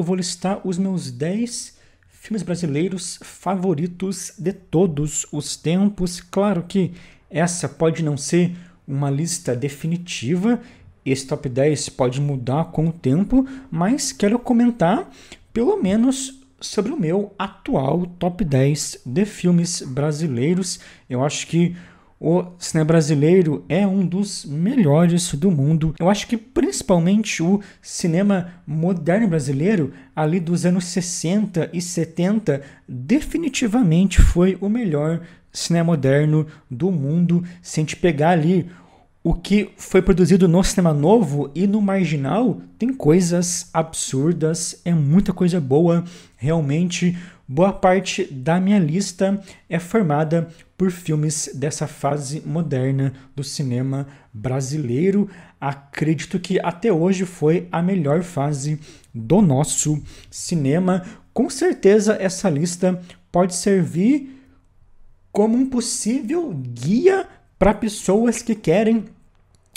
eu vou listar os meus 10 filmes brasileiros favoritos de todos os tempos. Claro que essa pode não ser uma lista definitiva, esse top 10 pode mudar com o tempo, mas quero comentar pelo menos sobre o meu atual top 10 de filmes brasileiros. Eu acho que o cinema brasileiro é um dos melhores do mundo. Eu acho que principalmente o cinema moderno brasileiro, ali dos anos 60 e 70, definitivamente foi o melhor cinema moderno do mundo. Se a gente pegar ali o que foi produzido no cinema novo e no marginal, tem coisas absurdas, é muita coisa boa, realmente. Boa parte da minha lista é formada por filmes dessa fase moderna do cinema brasileiro. Acredito que até hoje foi a melhor fase do nosso cinema. Com certeza, essa lista pode servir como um possível guia para pessoas que querem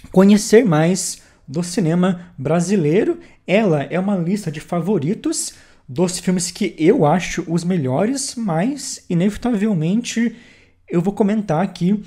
conhecer mais do cinema brasileiro. Ela é uma lista de favoritos dos filmes que eu acho os melhores, mas inevitavelmente eu vou comentar aqui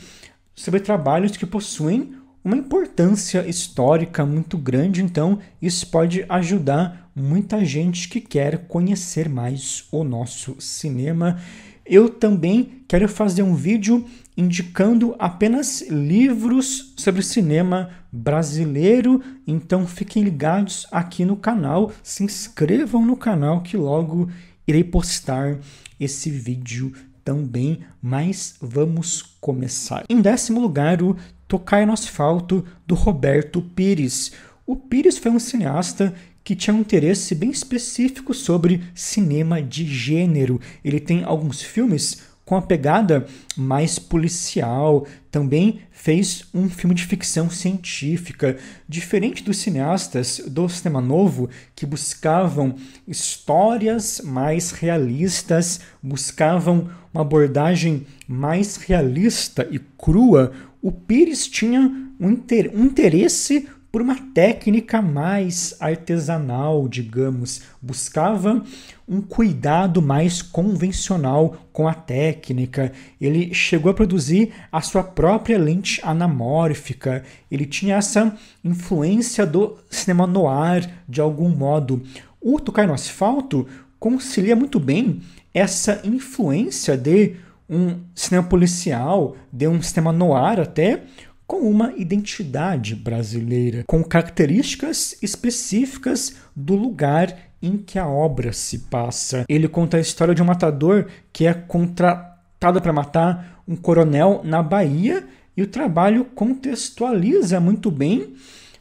sobre trabalhos que possuem uma importância histórica muito grande, então isso pode ajudar muita gente que quer conhecer mais o nosso cinema. Eu também quero fazer um vídeo indicando apenas livros sobre cinema brasileiro, então fiquem ligados aqui no canal, se inscrevam no canal que logo irei postar esse vídeo também, mas vamos começar. Em décimo lugar, o Tocar no Asfalto, do Roberto Pires. O Pires foi um cineasta que tinha um interesse bem específico sobre cinema de gênero. Ele tem alguns filmes com a pegada mais policial. Também fez um filme de ficção científica, diferente dos cineastas do cinema novo que buscavam histórias mais realistas, buscavam uma abordagem mais realista e crua. O Pires tinha um interesse por uma técnica mais artesanal, digamos, buscava um cuidado mais convencional com a técnica. Ele chegou a produzir a sua própria lente anamórfica. Ele tinha essa influência do cinema noir de algum modo. O Tocar no Asfalto concilia muito bem essa influência de um cinema policial, de um cinema noir até, com uma identidade brasileira, com características específicas do lugar em que a obra se passa. Ele conta a história de um matador que é contratado para matar um coronel na Bahia e o trabalho contextualiza muito bem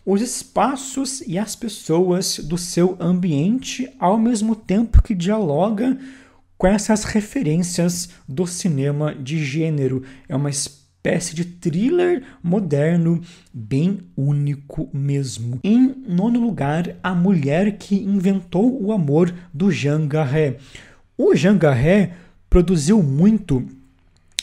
os espaços e as pessoas do seu ambiente, ao mesmo tempo que dialoga com essas referências do cinema de gênero. É uma espécie espécie de thriller moderno bem único mesmo. Em nono lugar, A Mulher que Inventou o Amor, do Jean Garret. O Jean Garret produziu muito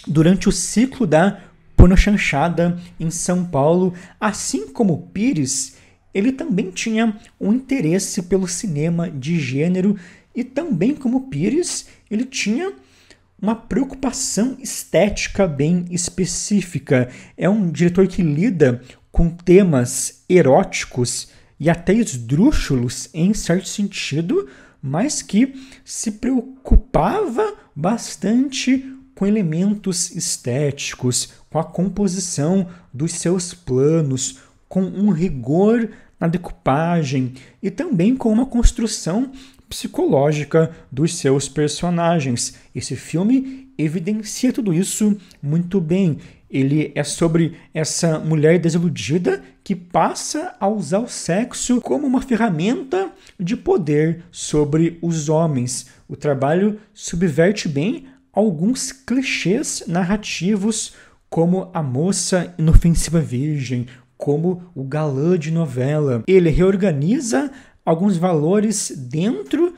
durante o ciclo da pornochanchada em São Paulo, assim como Pires, ele também tinha um interesse pelo cinema de gênero e também como Pires, ele tinha uma preocupação estética bem específica. É um diretor que lida com temas eróticos e até esdrúxulos em certo sentido, mas que se preocupava bastante com elementos estéticos, com a composição dos seus planos, com um rigor na decupagem e também com uma construção psicológica dos seus personagens. Esse filme evidencia tudo isso muito bem. Ele é sobre essa mulher desiludida que passa a usar o sexo como uma ferramenta de poder sobre os homens. O trabalho subverte bem alguns clichês narrativos, como a moça inofensiva virgem, como o galã de novela. Ele reorganiza alguns valores dentro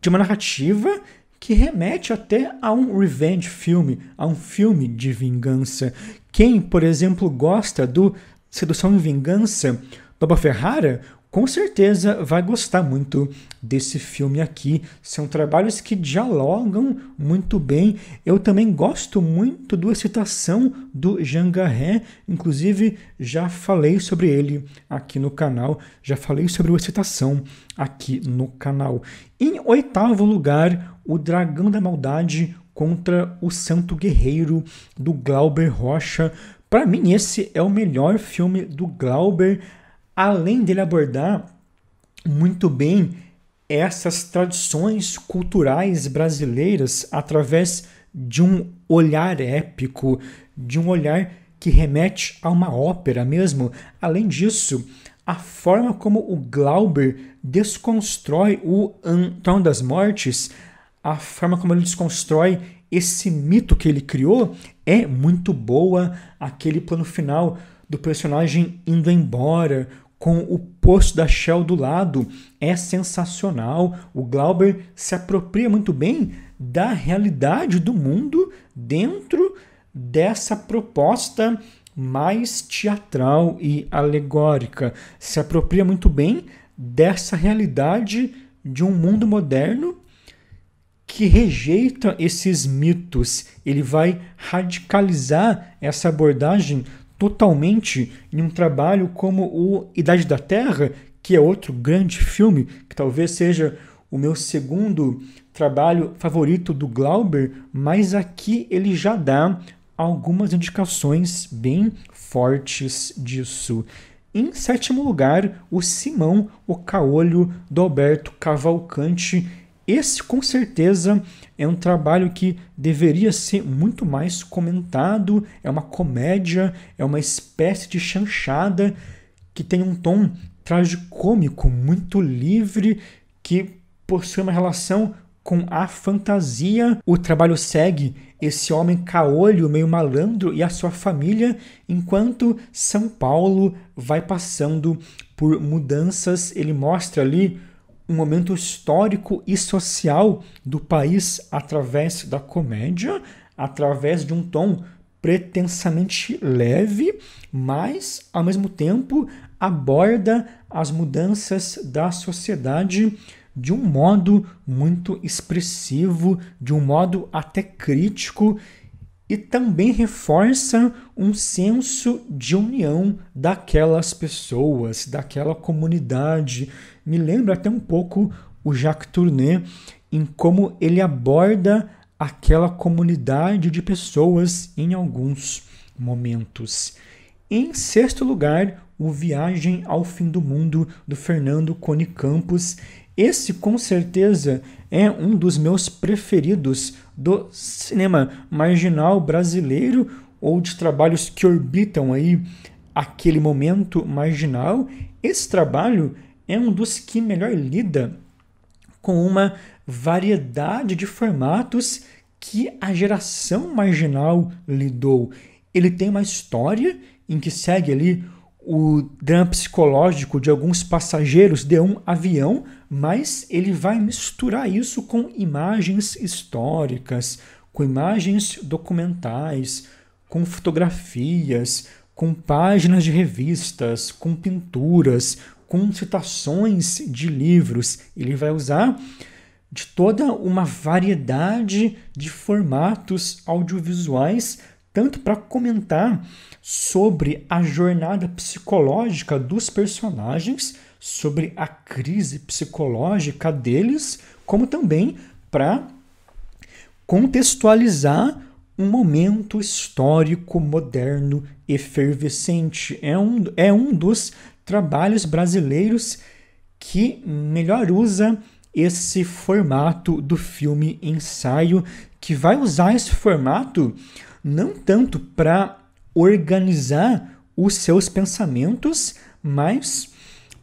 de uma narrativa que remete até a um revenge filme, a um filme de vingança. Quem, por exemplo, gosta do Sedução e Vingança do Abba Ferrara com certeza vai gostar muito desse filme aqui. São trabalhos que dialogam muito bem. Eu também gosto muito do Excitação do Jean Garret, inclusive já falei sobre ele aqui no canal, já falei sobre o Excitação aqui no canal. Em oitavo lugar, O Dragão da Maldade contra o Santo Guerreiro do Glauber Rocha. Para mim, esse é o melhor filme do Glauber além dele abordar muito bem essas tradições culturais brasileiras através de um olhar épico, de um olhar que remete a uma ópera mesmo. Além disso, a forma como o Glauber desconstrói o Antônio das Mortes, a forma como ele desconstrói esse mito que ele criou é muito boa. Aquele plano final do personagem indo embora, com o posto da Shell do lado é sensacional. O Glauber se apropria muito bem da realidade do mundo dentro dessa proposta mais teatral e alegórica. Se apropria muito bem dessa realidade de um mundo moderno que rejeita esses mitos. Ele vai radicalizar essa abordagem totalmente em um trabalho como o Idade da Terra, que é outro grande filme, que talvez seja o meu segundo trabalho favorito do Glauber, mas aqui ele já dá algumas indicações bem fortes disso. Em sétimo lugar, o Simão, o Caolho do Alberto Cavalcante. Esse com certeza é um trabalho que deveria ser muito mais comentado. É uma comédia, é uma espécie de chanchada que tem um tom tragicômico muito livre que possui uma relação com a fantasia. O trabalho segue esse homem caolho, meio malandro e a sua família, enquanto São Paulo vai passando por mudanças. Ele mostra ali um momento histórico e social do país através da comédia, através de um tom pretensamente leve, mas ao mesmo tempo aborda as mudanças da sociedade de um modo muito expressivo, de um modo até crítico e também reforça um senso de união daquelas pessoas, daquela comunidade. Me lembra até um pouco o Jacques Tourneur em como ele aborda aquela comunidade de pessoas em alguns momentos. Em sexto lugar, o Viagem ao Fim do Mundo do Fernando Cone Campos. Esse com certeza é um dos meus preferidos do cinema marginal brasileiro ou de trabalhos que orbitam aí aquele momento marginal. Esse trabalho é um dos que melhor lida com uma variedade de formatos que a geração marginal lidou. Ele tem uma história em que segue ali o drama psicológico de alguns passageiros de um avião, mas ele vai misturar isso com imagens históricas, com imagens documentais, com fotografias, com páginas de revistas, com pinturas, com citações de livros. Ele vai usar de toda uma variedade de formatos audiovisuais tanto para comentar sobre a jornada psicológica dos personagens, sobre a crise psicológica deles, como também para contextualizar um momento histórico moderno efervescente. É um, é um dos trabalhos brasileiros que melhor usa esse formato do filme ensaio, que vai usar esse formato não tanto para organizar os seus pensamentos, mas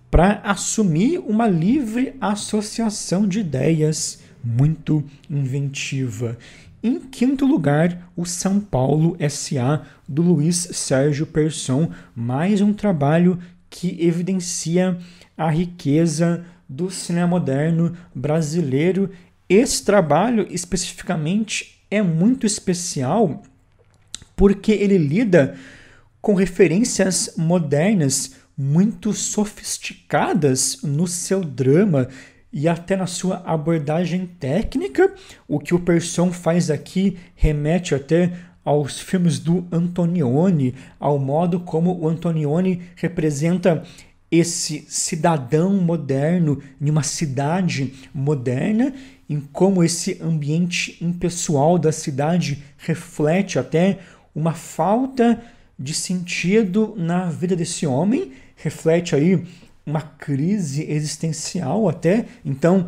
para assumir uma livre associação de ideias muito inventiva. Em quinto lugar, o São Paulo SA do Luiz Sérgio Persson, mais um trabalho que evidencia a riqueza do cinema moderno brasileiro. Esse trabalho especificamente é muito especial porque ele lida com referências modernas muito sofisticadas no seu drama e até na sua abordagem técnica. O que o Persson faz aqui remete até aos filmes do Antonioni, ao modo como o Antonioni representa esse cidadão moderno em uma cidade moderna, em como esse ambiente impessoal da cidade reflete até uma falta de sentido na vida desse homem, reflete aí uma crise existencial até. Então,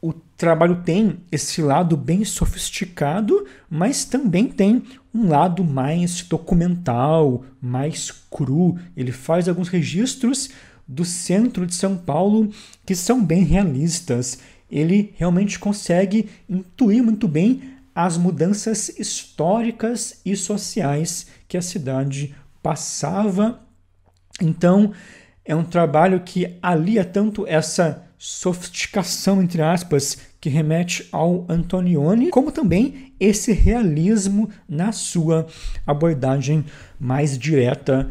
o trabalho tem esse lado bem sofisticado, mas também tem um lado mais documental, mais cru. Ele faz alguns registros do centro de São Paulo que são bem realistas. Ele realmente consegue intuir muito bem as mudanças históricas e sociais que a cidade passava. Então, é um trabalho que alia tanto essa sofisticação, entre aspas, que remete ao Antonioni, como também esse realismo na sua abordagem mais direta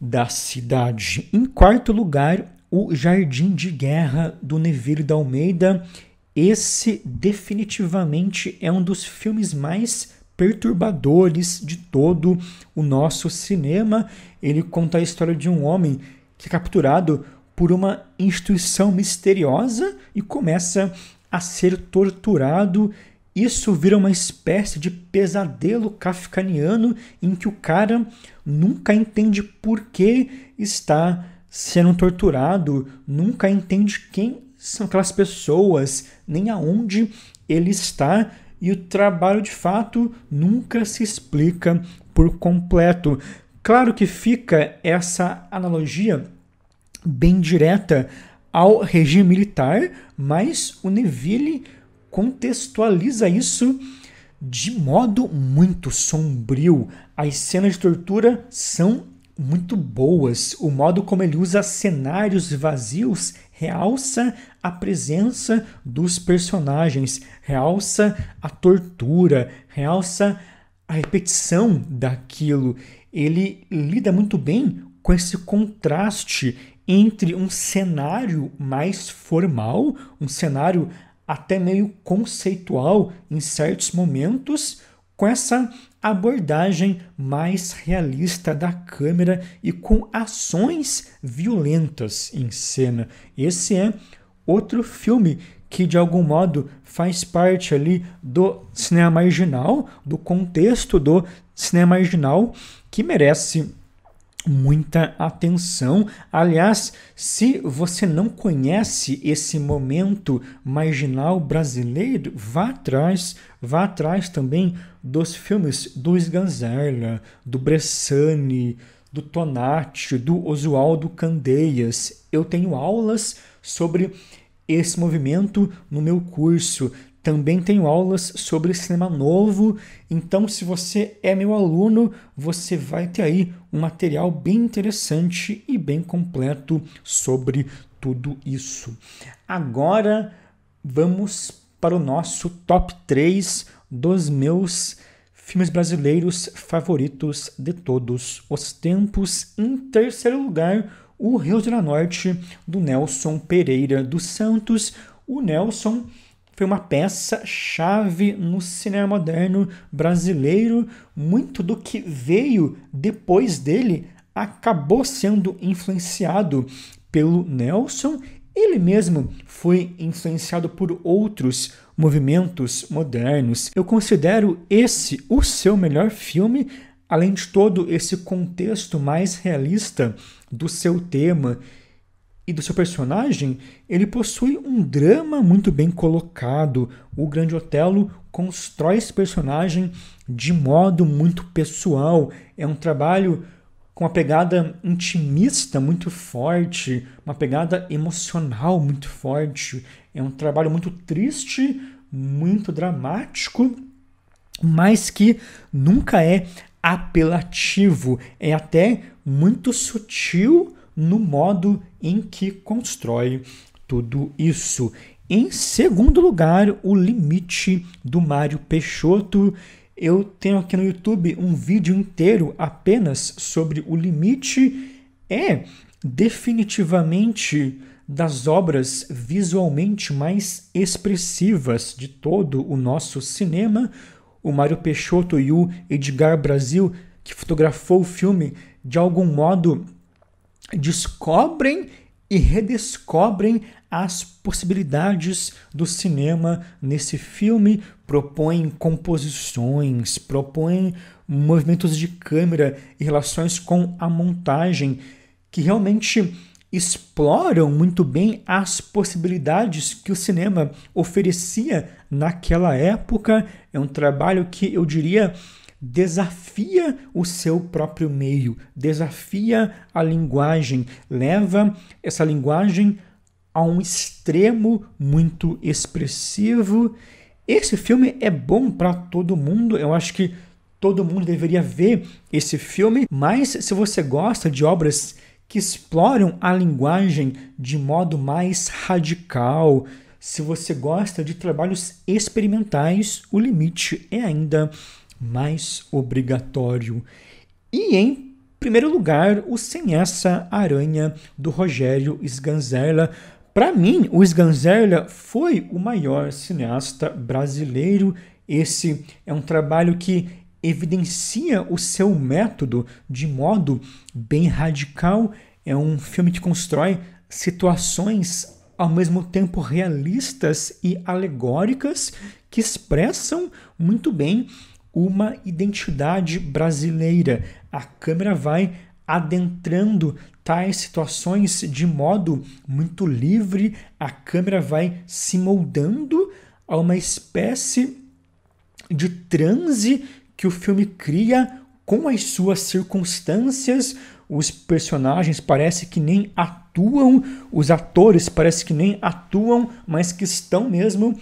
da cidade. Em quarto lugar, o Jardim de Guerra do Neville da Almeida. Esse definitivamente é um dos filmes mais perturbadores de todo o nosso cinema. Ele conta a história de um homem que é capturado por uma instituição misteriosa e começa a ser torturado. Isso vira uma espécie de pesadelo kafkaniano em que o cara nunca entende por que está sendo torturado, nunca entende quem são aquelas pessoas, nem aonde ele está, e o trabalho de fato nunca se explica por completo. Claro que fica essa analogia bem direta ao regime militar, mas o Neville contextualiza isso de modo muito sombrio. As cenas de tortura são muito boas. O modo como ele usa cenários vazios realça a presença dos personagens, realça a tortura, realça a repetição daquilo. Ele lida muito bem com esse contraste entre um cenário mais formal, um cenário até meio conceitual em certos momentos, com essa abordagem mais realista da câmera e com ações violentas em cena. Esse é outro filme que de algum modo faz parte ali do cinema marginal, do contexto do cinema marginal, que merece muita atenção. Aliás, se você não conhece esse momento marginal brasileiro, vá atrás, vá atrás também dos filmes do Sganzerla, do Bressani, do Tonati, do Oswaldo Candeias. Eu tenho aulas sobre esse movimento no meu curso. Também tenho aulas sobre cinema novo, então se você é meu aluno, você vai ter aí um material bem interessante e bem completo sobre tudo isso. Agora vamos para o nosso top 3 dos meus filmes brasileiros favoritos de todos os tempos. Em terceiro lugar, O Rio de la Norte, do Nelson Pereira dos Santos. O Nelson foi uma peça chave no cinema moderno brasileiro. Muito do que veio depois dele acabou sendo influenciado pelo Nelson. Ele mesmo foi influenciado por outros movimentos modernos. Eu considero esse o seu melhor filme, além de todo esse contexto mais realista do seu tema e do seu personagem, ele possui um drama muito bem colocado. O Grande Otelo constrói esse personagem de modo muito pessoal. É um trabalho com uma pegada intimista muito forte, uma pegada emocional muito forte. É um trabalho muito triste, muito dramático, mas que nunca é apelativo, é até muito sutil no modo em que constrói tudo isso. Em segundo lugar, o limite do Mário Peixoto. Eu tenho aqui no YouTube um vídeo inteiro apenas sobre o limite. É definitivamente das obras visualmente mais expressivas de todo o nosso cinema. O Mário Peixoto e o Edgar Brasil, que fotografou o filme, de algum modo descobrem e redescobrem as possibilidades do cinema nesse filme, propõem composições, propõem movimentos de câmera e relações com a montagem que realmente exploram muito bem as possibilidades que o cinema oferecia naquela época. É um trabalho que eu diria desafia o seu próprio meio, desafia a linguagem, leva essa linguagem a um extremo muito expressivo. Esse filme é bom para todo mundo, eu acho que todo mundo deveria ver esse filme, mas se você gosta de obras que exploram a linguagem de modo mais radical, se você gosta de trabalhos experimentais, o limite é ainda mais obrigatório. E em primeiro lugar, o Sem Essa Aranha do Rogério Sganzerla. Para mim, o Sganzerla foi o maior cineasta brasileiro. Esse é um trabalho que evidencia o seu método de modo bem radical. É um filme que constrói situações ao mesmo tempo realistas e alegóricas que expressam muito bem uma identidade brasileira. A câmera vai adentrando tais situações de modo muito livre, a câmera vai se moldando a uma espécie de transe que o filme cria com as suas circunstâncias. Os personagens parece que nem atuam, os atores parece que nem atuam, mas que estão mesmo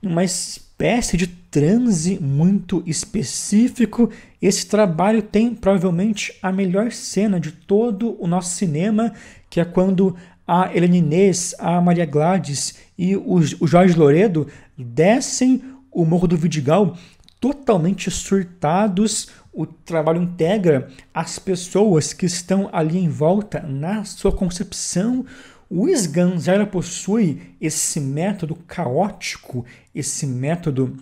numa espécie de transe muito específico. Esse trabalho tem provavelmente a melhor cena de todo o nosso cinema, que é quando a Helena Inês, a Maria Gladys e o, Jorge Loredo descem o Morro do Vidigal totalmente surtados. O trabalho integra as pessoas que estão ali em volta na sua concepção. O Sgan já possui esse método caótico, esse método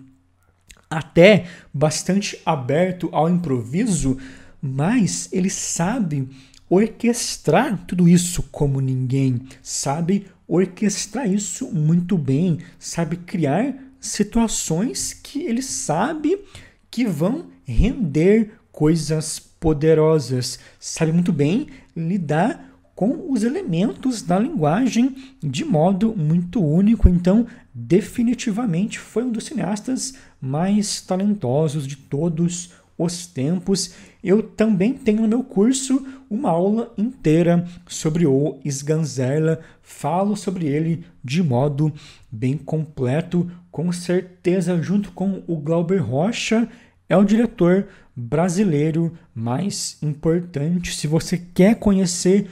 até bastante aberto ao improviso, mas ele sabe orquestrar tudo isso como ninguém, sabe orquestrar isso muito bem, sabe criar situações que ele sabe que vão render coisas poderosas, sabe muito bem lidar com os elementos da linguagem de modo muito único. Então, definitivamente foi um dos cineastas mais talentosos de todos os tempos. Eu também tenho no meu curso uma aula inteira sobre o Sganzerla. Falo sobre ele de modo bem completo, com certeza, junto com o Glauber Rocha, é o diretor brasileiro mais importante. Se você quer conhecer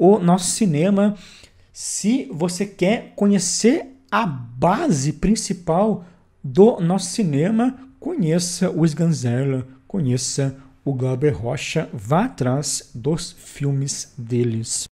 o nosso cinema. Se você quer conhecer a base principal do nosso cinema, conheça o Sganzerla, conheça o Glauber Rocha, vá atrás dos filmes deles.